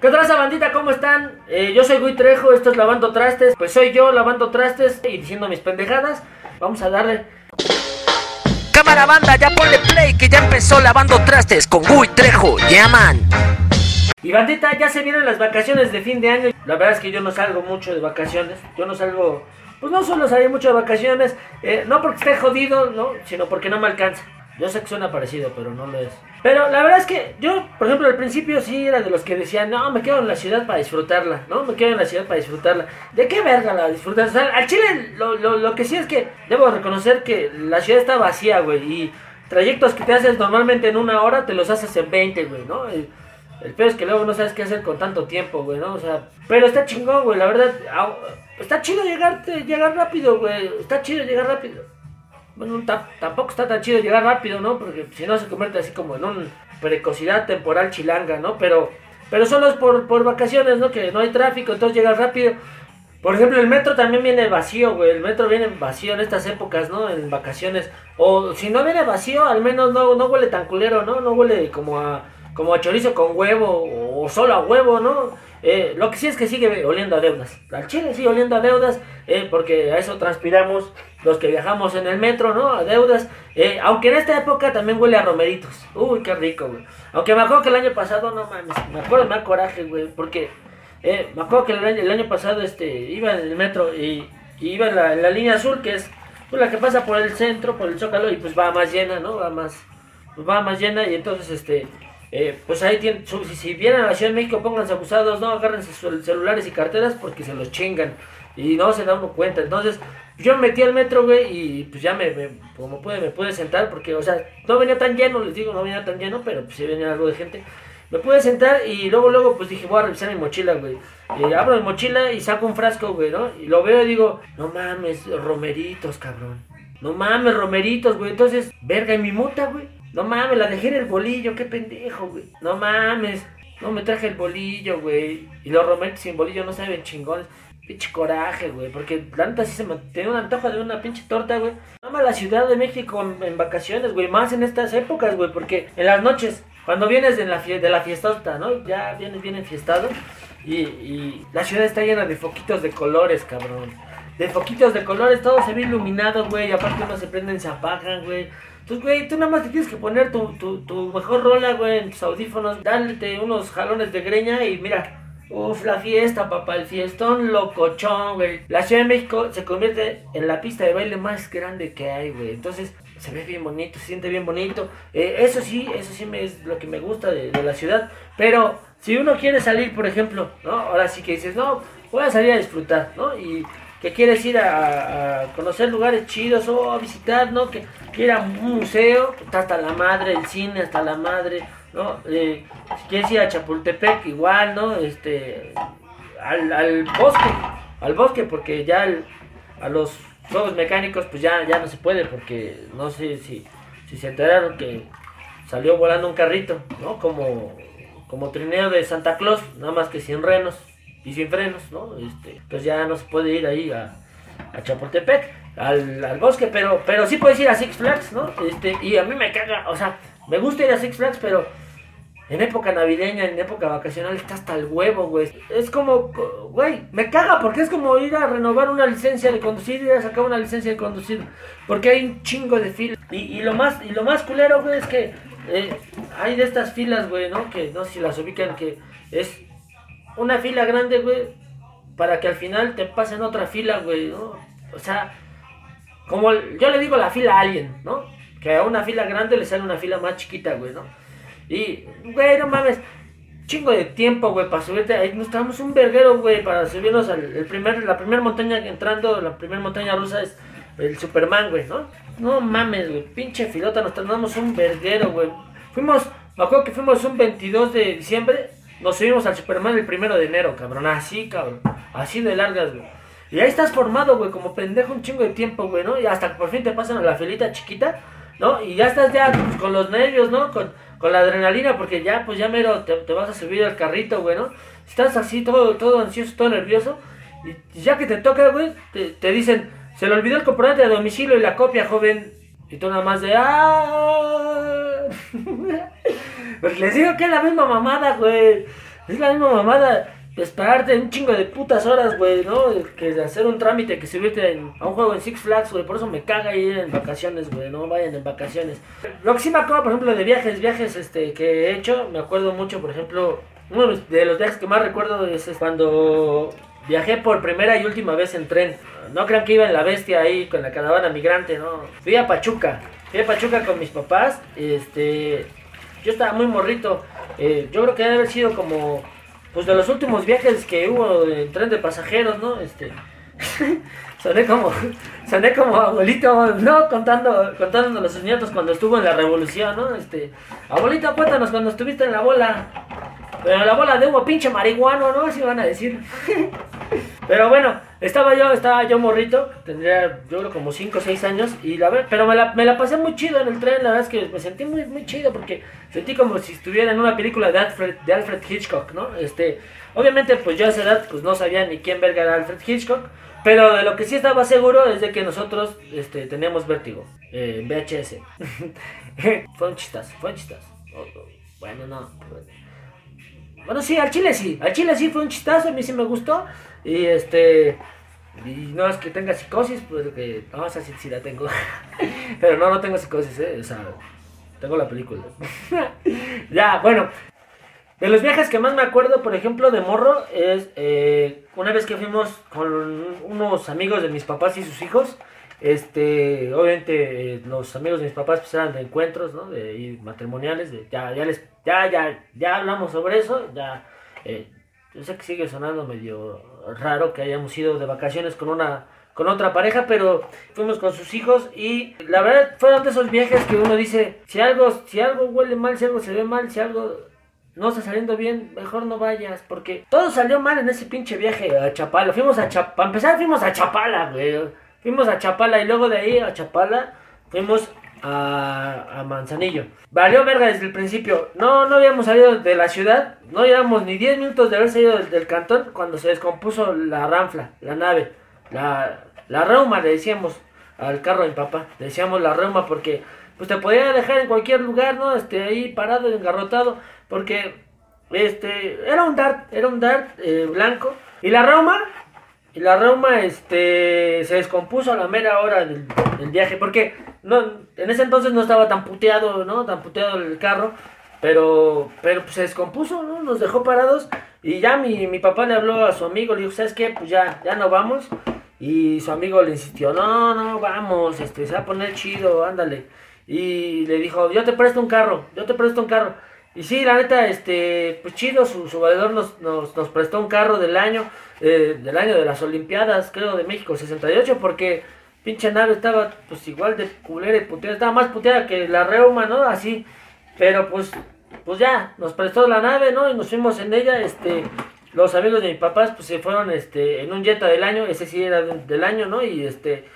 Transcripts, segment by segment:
¿Qué traza bandita? ¿Cómo están? Eh, yo soy Gui Trejo, esto es Lavando Trastes. Pues soy yo lavando trastes y diciendo mis pendejadas. Vamos a darle. Cámara banda, ya ponle play que ya empezó lavando trastes con Gui Trejo, llaman. Y bandita, ya se vienen las vacaciones de fin de año. La verdad es que yo no salgo mucho de vacaciones. Yo no salgo, pues no suelo salir mucho de vacaciones. eh, no porque esté jodido, ¿no? Sino porque no me alcanza. Yo sé que suena parecido, pero no lo es. Pero la verdad es que yo, por ejemplo, al principio sí era de los que decían, no, me quedo en la ciudad para disfrutarla, ¿no? Me quedo en la ciudad para disfrutarla. ¿De qué verga la disfrutas? O sea, al Chile lo, lo, lo que sí es que debo reconocer que la ciudad está vacía, güey. Y trayectos que te haces normalmente en una hora, te los haces en 20, güey, ¿no? El, el peor es que luego no sabes qué hacer con tanto tiempo, güey, ¿no? O sea, pero está chingón, güey, la verdad. Está chido llegarte, llegar rápido, güey. Está chido llegar rápido. Bueno, ta- tampoco está tan chido llegar rápido, ¿no? Porque si no se convierte así como en una precocidad temporal chilanga, ¿no? Pero, pero solo es por, por vacaciones, ¿no? Que no hay tráfico, entonces llegas rápido. Por ejemplo, el metro también viene vacío, güey. El metro viene vacío en estas épocas, ¿no? En vacaciones. O si no viene vacío, al menos no, no huele tan culero, ¿no? No huele como a, como a chorizo con huevo solo a huevo, ¿no? Eh, lo que sí es que sigue oliendo a deudas. Al chile sigue oliendo a deudas, eh, porque a eso transpiramos los que viajamos en el metro, ¿no? A deudas. Eh, aunque en esta época también huele a romeritos. Uy, qué rico, güey. Aunque me acuerdo que el año pasado, no mames, me acuerdo, me da coraje, güey, porque me acuerdo que el año, pasado este, iba en el metro y, iba en la, la línea azul, que es pues, la que pasa por el centro, por el Zócalo, y pues va más llena, ¿no? Va más, pues, va más llena y entonces, este, eh, pues ahí tienen, si, vienen a la Ciudad de México, pónganse abusados, no agárrense sus celulares y carteras porque se los chingan y no se da uno cuenta. Entonces, yo me metí al metro, güey, y pues ya me, como pude, me pude sentar porque, o sea, no venía tan lleno, les digo, no venía tan lleno, pero pues sí venía algo de gente. Me pude sentar y luego, luego, pues dije, voy a revisar mi mochila, güey. Y abro mi mochila y saco un frasco, güey, ¿no? Y lo veo y digo, no mames, romeritos, cabrón. No mames, romeritos, güey. Entonces, verga, y mi mota, güey. No mames, la dejé en el bolillo, qué pendejo, güey. No mames, no me traje el bolillo, güey. Y los romeritos sin bolillo no saben chingones. Pinche coraje, güey. Porque la neta sí se me tenía un antojo de una pinche torta, güey. Ama la Ciudad de México en, vacaciones, güey. Más en estas épocas, güey. Porque en las noches, cuando vienes de la, fie- de la fiestota, ¿no? Ya vienes bien enfiestado. Y, y la ciudad está llena de foquitos de colores, cabrón. De foquitos de colores, todo se ve iluminado, güey. Aparte uno se prenden, se apagan, güey. Entonces, güey, tú nada más te tienes que poner tu, tu, tu mejor rola, güey, en tus audífonos. Dálete unos jalones de greña y mira. Uf, la fiesta, papá, el fiestón locochón, güey. La Ciudad de México se convierte en la pista de baile más grande que hay, güey. Entonces, se ve bien bonito, se siente bien bonito. Eh, eso sí, eso sí me es lo que me gusta de, de la ciudad. Pero, si uno quiere salir, por ejemplo, ¿no? Ahora sí que dices, no, voy a salir a disfrutar, ¿no? Y que quieres ir a, a conocer lugares chidos o a visitar, ¿no? Que quiera a un museo, está hasta la madre, el cine hasta la madre, ¿no? Eh, si quieres ir a Chapultepec, igual, ¿no? Este, al, al bosque, al bosque, porque ya a los juegos mecánicos, pues ya, ya no se puede, porque no sé si, si se enteraron que salió volando un carrito, ¿no? Como, como trineo de Santa Claus, nada más que sin renos y sin frenos, ¿no? Este, pues ya no se puede ir ahí a, a Chapultepec, al, bosque, pero, pero sí puedes ir a Six Flags, ¿no? Este, y a mí me caga, o sea, me gusta ir a Six Flags, pero en época navideña, en época vacacional, está hasta el huevo, güey. Es como, güey, me caga porque es como ir a renovar una licencia de conducir, ir a sacar una licencia de conducir, porque hay un chingo de filas. Y, y lo más, y lo más culero, güey, es que eh, hay de estas filas, güey, ¿no? Que no sé si las ubican, que es una fila grande, güey, para que al final te pasen otra fila, güey, ¿no? O sea, como yo le digo la fila alien, ¿no? Que a una fila grande le sale una fila más chiquita, güey, ¿no? Y, güey, no mames, chingo de tiempo, güey, para subirte. Ahí nos traemos un verguero, güey, para subirnos al primer, la primera montaña entrando, la primera montaña rusa es el Superman, güey, ¿no? No mames, güey, pinche filota, nos tardamos un verguero, güey. Fuimos, me acuerdo que fuimos un 22 de diciembre, nos subimos al Superman el primero de enero, cabrón, así, cabrón, así de largas, güey. Y ahí estás formado, güey, como pendejo un chingo de tiempo, güey, ¿no? Y hasta que por fin te pasan a la filita chiquita, ¿no? Y ya estás ya con los nervios, ¿no? Con, con la adrenalina, porque ya, pues ya mero te, te vas a subir al carrito, güey, ¿no? Estás así todo, todo ansioso, todo nervioso. Y ya que te toca, güey, te, te dicen, se le olvidó el comprobante de domicilio y la copia, joven. Y tú nada más de, ¡ah! Pues les digo que es la misma mamada, güey. Es la misma mamada esperarte un chingo de putas horas, güey, ¿no? Que hacer un trámite que subirte a un juego en Six Flags, güey. Por eso me caga ir en vacaciones, güey. No vayan en vacaciones. Lo que sí me acuerdo, por ejemplo, de viajes, viajes este, que he hecho, me acuerdo mucho, por ejemplo, uno de los viajes que más recuerdo es cuando viajé por primera y última vez en tren. No crean que iba en la bestia ahí con la caravana migrante, no. Fui a Pachuca. Fui a Pachuca con mis papás. Este, yo estaba muy morrito. Eh, yo creo que debe haber sido como pues de los últimos viajes que hubo en tren de pasajeros, ¿no? Este, soné como, soné como abuelito, ¿no? Contando, contándonos a sus nietos cuando estuvo en la revolución, ¿no? Este, abuelito, cuéntanos cuando estuviste en la bola. Pero la bola de humo, pinche marihuano, ¿no? Así van a decir. Pero bueno, estaba yo, estaba yo morrito, tendría yo creo como 5 o 6 años, y la pero me la, me la pasé muy chido en el tren, la verdad es que me sentí muy, muy chido porque sentí como si estuviera en una película de Alfred, de Alfred Hitchcock, ¿no? Este, obviamente pues yo a esa edad pues no sabía ni quién verga era Alfred Hitchcock, pero de lo que sí estaba seguro es de que nosotros este, teníamos vértigo eh, en VHS. fue un chistazo, fue un chistazo. Bueno, no. Bueno, sí, al chile sí. Al chile sí fue un chistazo, a mí sí me gustó. Y este. Y no es que tenga psicosis, pues que. No, esa sí, sí la tengo. Pero no, no tengo psicosis, ¿eh? O sea, tengo la película. ya, bueno. De los viajes que más me acuerdo, por ejemplo, de morro, es eh, una vez que fuimos con unos amigos de mis papás y sus hijos. Este, obviamente eh, los amigos de mis papás pues eran de encuentros, ¿no? De, matrimoniales, de, ya, ya les, ya, ya, ya hablamos sobre eso, ya, eh, yo sé que sigue sonando medio raro que hayamos ido de vacaciones con una, con otra pareja, pero fuimos con sus hijos y la verdad fueron de esos viajes que uno dice, si algo, si algo huele mal, si algo se ve mal, si algo no está saliendo bien, mejor no vayas, porque todo salió mal en ese pinche viaje a Chapala, fuimos a Chapala, para empezar fuimos a Chapala, güey. Fuimos a Chapala y luego de ahí a Chapala fuimos a, Manzanillo. Valió verga desde el principio. No, no habíamos salido de la ciudad. No llevamos ni 10 minutos de haber salido del, cantón cuando se descompuso la ranfla, la nave. La, la reuma le decíamos al carro de mi papá. Le decíamos la reuma porque pues te podía dejar en cualquier lugar, ¿no? Este, ahí parado, engarrotado. Porque este, era un dart, era un dart eh, blanco. Y la reuma y la reuma este, se descompuso a la mera hora del, viaje, porque no, en ese entonces no estaba tan puteado, ¿no? Tan puteado el carro, pero, pero pues, se descompuso, ¿no? Nos dejó parados y ya mi, mi papá le habló a su amigo, le dijo, ¿sabes qué? Pues ya, ya no vamos. Y su amigo le insistió, no, no, vamos, este, se va a poner chido, ándale. Y le dijo, yo te presto un carro, yo te presto un carro. Y sí, la neta, este, pues chido, su, su valedor nos, nos, nos prestó un carro del año. Eh, del año de las Olimpiadas, creo, de México 68, porque pinche nave estaba pues igual de culera y puteada, estaba más puteada que la Reuma, ¿no? Así, pero pues, pues ya, nos prestó la nave, ¿no? Y nos fuimos en ella, este, los amigos de mis papás pues se fueron, este, en un Jetta del año, ese sí era del año, ¿no? Y este,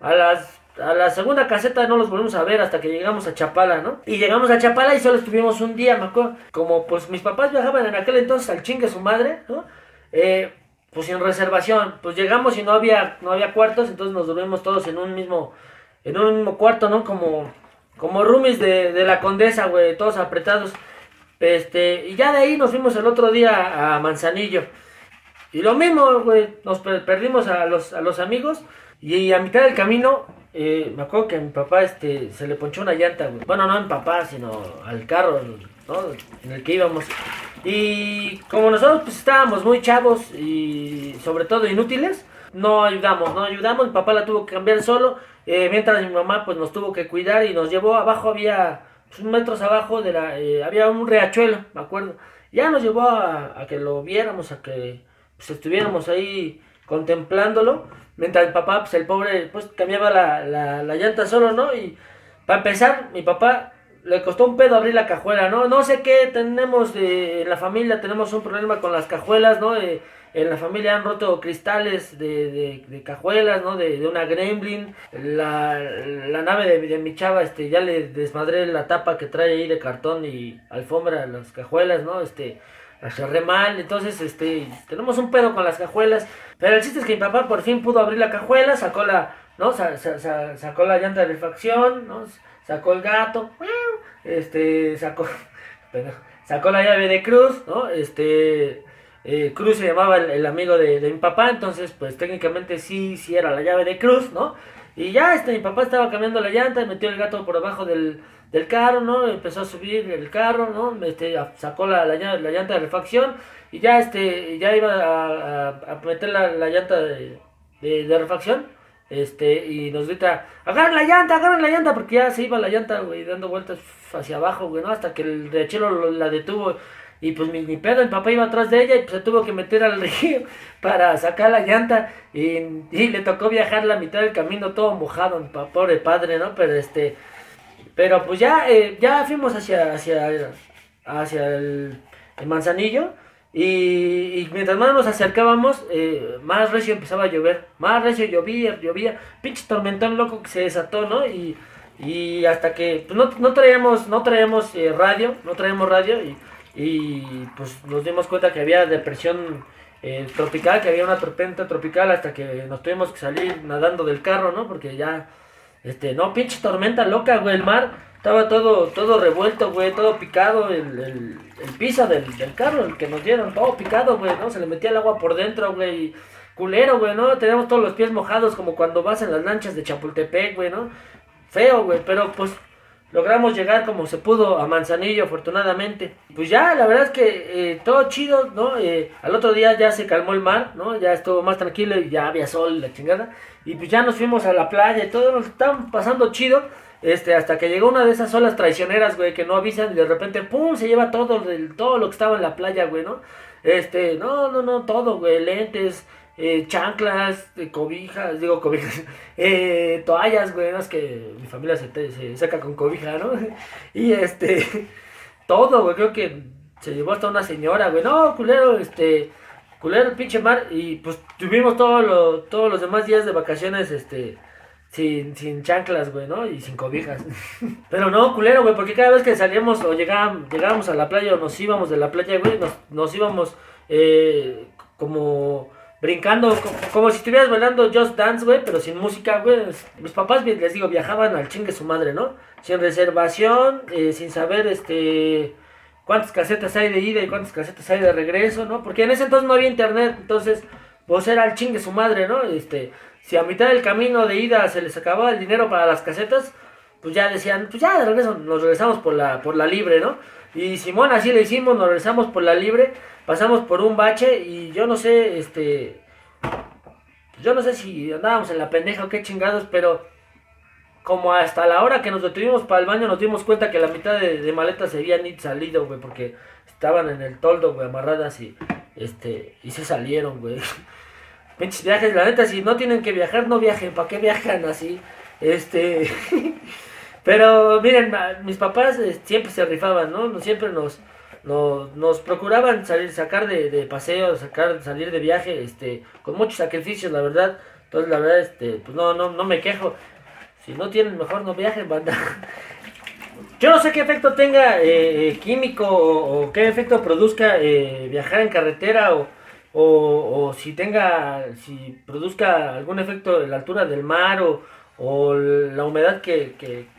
a las a la segunda caseta no los volvimos a ver hasta que llegamos a Chapala, ¿no? Y llegamos a Chapala y solo estuvimos un día, me acuerdo. Como pues mis papás viajaban en aquel entonces al chingue su madre, ¿no? Eh, pues sin reservación, pues llegamos y no había, no había cuartos, entonces nos dormimos todos en un mismo, en un mismo cuarto, ¿no? Como, como roomies de, de la condesa, güey, todos apretados. Este, y ya de ahí nos fuimos el otro día a Manzanillo. Y lo mismo, güey, nos perdimos a los, a los amigos y a mitad del camino, eh, me acuerdo que a mi papá este, se le ponchó una llanta, güey. Bueno, no a mi papá, sino al carro, ¿no? En el que íbamos. Y como nosotros pues estábamos muy chavos y sobre todo inútiles, no ayudamos, no ayudamos, mi papá la tuvo que cambiar solo, eh, mientras mi mamá pues nos tuvo que cuidar y nos llevó abajo, había pues, metros abajo de la, eh, había un riachuelo, me acuerdo, ya nos llevó a, que lo viéramos, a que pues, estuviéramos ahí contemplándolo, mientras mi papá, pues el pobre, pues cambiaba la, la, la llanta solo, ¿no? Y para empezar, mi papá le costó un pedo abrir la cajuela, ¿no? No sé qué tenemos de, en la familia, tenemos un problema con las cajuelas, ¿no? Eh, en la familia han roto cristales de, de, cajuelas, ¿no? De, una gremlin. La, la nave de, mi chava, este, ya le desmadré la tapa que trae ahí de cartón y alfombra las cajuelas, ¿no? Este, la cerré mal, entonces, este, tenemos un pedo con las cajuelas. Pero el chiste es que mi papá por fin pudo abrir la cajuela, sacó la, ¿no? sacó la llanta de refacción, ¿no? Sacó el gato, este, sacó, sacó la llave de Cruz, ¿no? Este, eh, Cruz se llamaba el, amigo de, mi papá, entonces pues técnicamente sí, sí era la llave de Cruz, ¿no? Y ya, este, mi papá estaba cambiando la llanta, metió el gato por debajo del, del carro, ¿no? Empezó a subir el carro, ¿no? Este, sacó la, la, llanta de refacción y ya, este, ya iba a, a, meter la, la llanta de, de, refacción. Este, y nos grita, agarren la llanta, agarren la llanta, porque ya se iba la llanta, güey, dando vueltas hacia abajo, güey, ¿no? Hasta que el rechero la detuvo. Y pues mi, mi pedo, el papá iba atrás de ella y pues se tuvo que meter al río para sacar la llanta. Y, y le tocó viajar la mitad del camino todo mojado, pobre padre, ¿no? Pero este, pero pues ya, eh, ya fuimos hacia, hacia, hacia el, manzanillo. Y, mientras más nos acercábamos, eh, más recio empezaba a llover. Más recio llovía, llovía. Pinche tormentón loco que se desató, ¿no? Y, y hasta que pues no, no traíamos, no traíamos eh, radio, no traíamos radio y, y, pues nos dimos cuenta que había depresión tropical, que había una tormenta tropical hasta que nos tuvimos que salir nadando del carro, ¿no? Porque ya este, no, pinche tormenta loca, güey, el mar estaba todo, todo revuelto, güey, todo picado, el, el, el piso del, del, carro, el que nos dieron, todo picado, güey, ¿no? Se le metía el agua por dentro, güey, culero, güey, ¿no? Teníamos todos los pies mojados como cuando vas en las lanchas de Chapultepec, güey, ¿no? Feo, güey, pero pues logramos llegar como se pudo a Manzanillo, afortunadamente. Pues ya, la verdad es que eh, todo chido, ¿no? Eh, al otro día ya se calmó el mar, ¿no? Ya estuvo más tranquilo y ya había sol, la chingada. Y pues ya nos fuimos a la playa y todo nos estaban pasando chido. Este, hasta que llegó una de esas olas traicioneras, güey, que no avisan y de repente, pum, se lleva todo, todo lo que estaba en la playa, güey, ¿no? Este, no, no, no, todo, güey, lentes, eh, chanclas, eh, cobijas, digo cobijas, eh, toallas, güey, es que mi familia se, se saca con cobija, ¿no? Y este, todo, güey, creo que se llevó hasta una señora, güey, no, culero, este, culero el pinche mar y pues tuvimos todo todos los demás días de vacaciones, este, sin, sin chanclas, güey, ¿no? Y sin cobijas. Pero no, culero, güey, porque cada vez que salíamos o llegábamos, llegábamos a la playa o nos íbamos de la playa, güey, nos, nos íbamos eh, como brincando, como, si estuvieras bailando Just Dance, güey, pero sin música, güey. Mis papás, les digo, viajaban al chingue su madre, ¿no? Sin reservación, eh, sin saber, este cuántas casetas hay de ida y cuántas casetas hay de regreso, ¿no? Porque en ese entonces no había internet, entonces, pues era el chingue su madre, ¿no? Este, si a mitad del camino de ida se les acababa el dinero para las casetas, pues ya decían, pues ya de regreso nos regresamos por la, por la libre, ¿no? Y Simón así le hicimos, nos regresamos por la libre, pasamos por un bache y yo no sé, este, yo no sé si andábamos en la pendeja o qué chingados, pero como hasta la hora que nos detuvimos para el baño nos dimos cuenta que la mitad de, maletas se habían salido, güey, porque estaban en el toldo, güey, amarradas y, este, y se salieron, güey. Pinches viajes, la neta, si no tienen que viajar, no viajen, ¿para qué viajan así? Este, pero miren, mis papás eh, siempre se rifaban, ¿no? Siempre nos, nos, procuraban salir, sacar de, de paseo, sacar, salir de viaje, este, con muchos sacrificios, la verdad. Entonces, la verdad, este, pues no, no, no me quejo. Si no tienen, mejor no viajen, banda. Yo no sé qué efecto tenga eh, eh, químico o, qué efecto produzca viajar en carretera o, o, si tenga, si produzca algún efecto en la altura del mar o, la humedad que,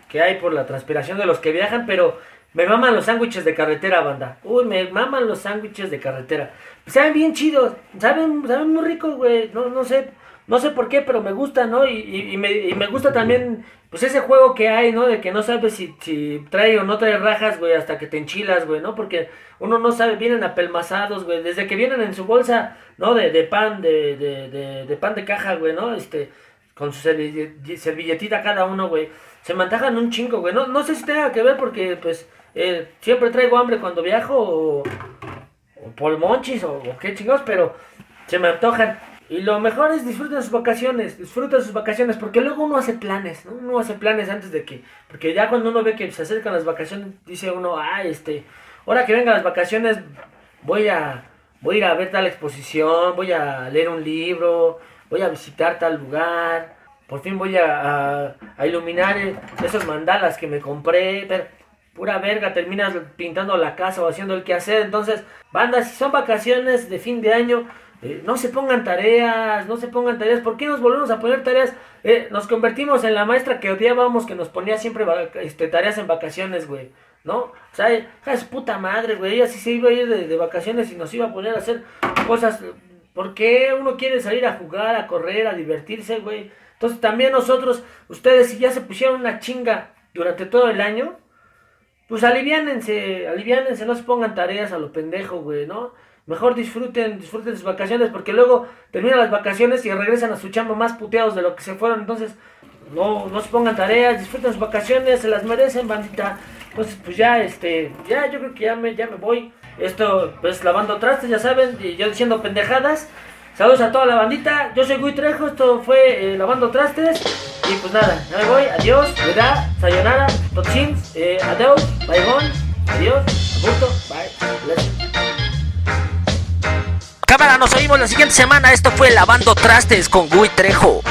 que, hay por la transpiración de los que viajan, pero me maman los sándwiches de carretera, banda. Uy, me maman los sándwiches de carretera. Saben bien chidos, saben, saben muy ricos, güey. No, no sé, no sé por qué, pero me gusta, ¿no? Y, y, me, y, me, gusta también, pues ese juego que hay, ¿no? De que no sabes si, si trae o no trae rajas, güey, hasta que te enchilas, güey, ¿no? Porque uno no sabe, vienen apelmazados, güey, desde que vienen en su bolsa, ¿no? De, de pan, de, de, de, pan de caja, güey, ¿no? Este, con su servilletita cada uno, güey. Se mantajan un chingo, güey. No, no sé si tenga que ver porque, pues, eh, siempre traigo hambre cuando viajo o, o por monchis o, o qué chingados, pero se me antojan. Y lo mejor es disfrutar sus vacaciones, disfruta sus vacaciones, porque luego uno hace planes, ¿no? Uno hace planes antes de que, porque ya cuando uno ve que se acercan las vacaciones, dice uno, ah, este, ahora que vengan las vacaciones, voy a, voy a ir a ver tal exposición, voy a leer un libro, voy a visitar tal lugar, por fin voy a, a, iluminar esos mandalas que me compré, pero pura verga, terminas pintando la casa o haciendo el quehacer, entonces, bandas, si son vacaciones de fin de año, eh, no se pongan tareas, no se pongan tareas. ¿Por qué nos volvemos a poner tareas? Eh, nos convertimos en la maestra que odiábamos, que nos ponía siempre este, tareas en vacaciones, güey. ¿no? O sea, es puta madre, güey. Ella sí se iba a ir de, de, vacaciones y nos iba a poner a hacer cosas. ¿Por qué uno quiere salir a jugar, a correr, a divertirse, güey? Entonces también nosotros, ustedes, si ya se pusieron una chinga durante todo el año, pues aliviánense, aliviánense, no se pongan tareas a lo pendejo, güey, ¿no? Mejor disfruten, disfruten sus vacaciones, porque luego terminan las vacaciones y regresan a su chamba más puteados de lo que se fueron. Entonces, no, no se pongan tareas, disfruten sus vacaciones, se las merecen, bandita. Entonces, pues ya, este, ya, yo creo que ya me, ya me voy. Esto, pues lavando trastes, ya saben, y yo diciendo pendejadas. Saludos a toda la bandita, yo soy Gui Trejo, esto fue eh, Lavando Trastes. Y pues nada, ya me voy, adiós, verdad, sayonara, totsins, eh, adiós, bye adiós, aburto, bye, Cámara, nos oímos la siguiente semana. Esto fue Lavando Trastes con Gui Trejo.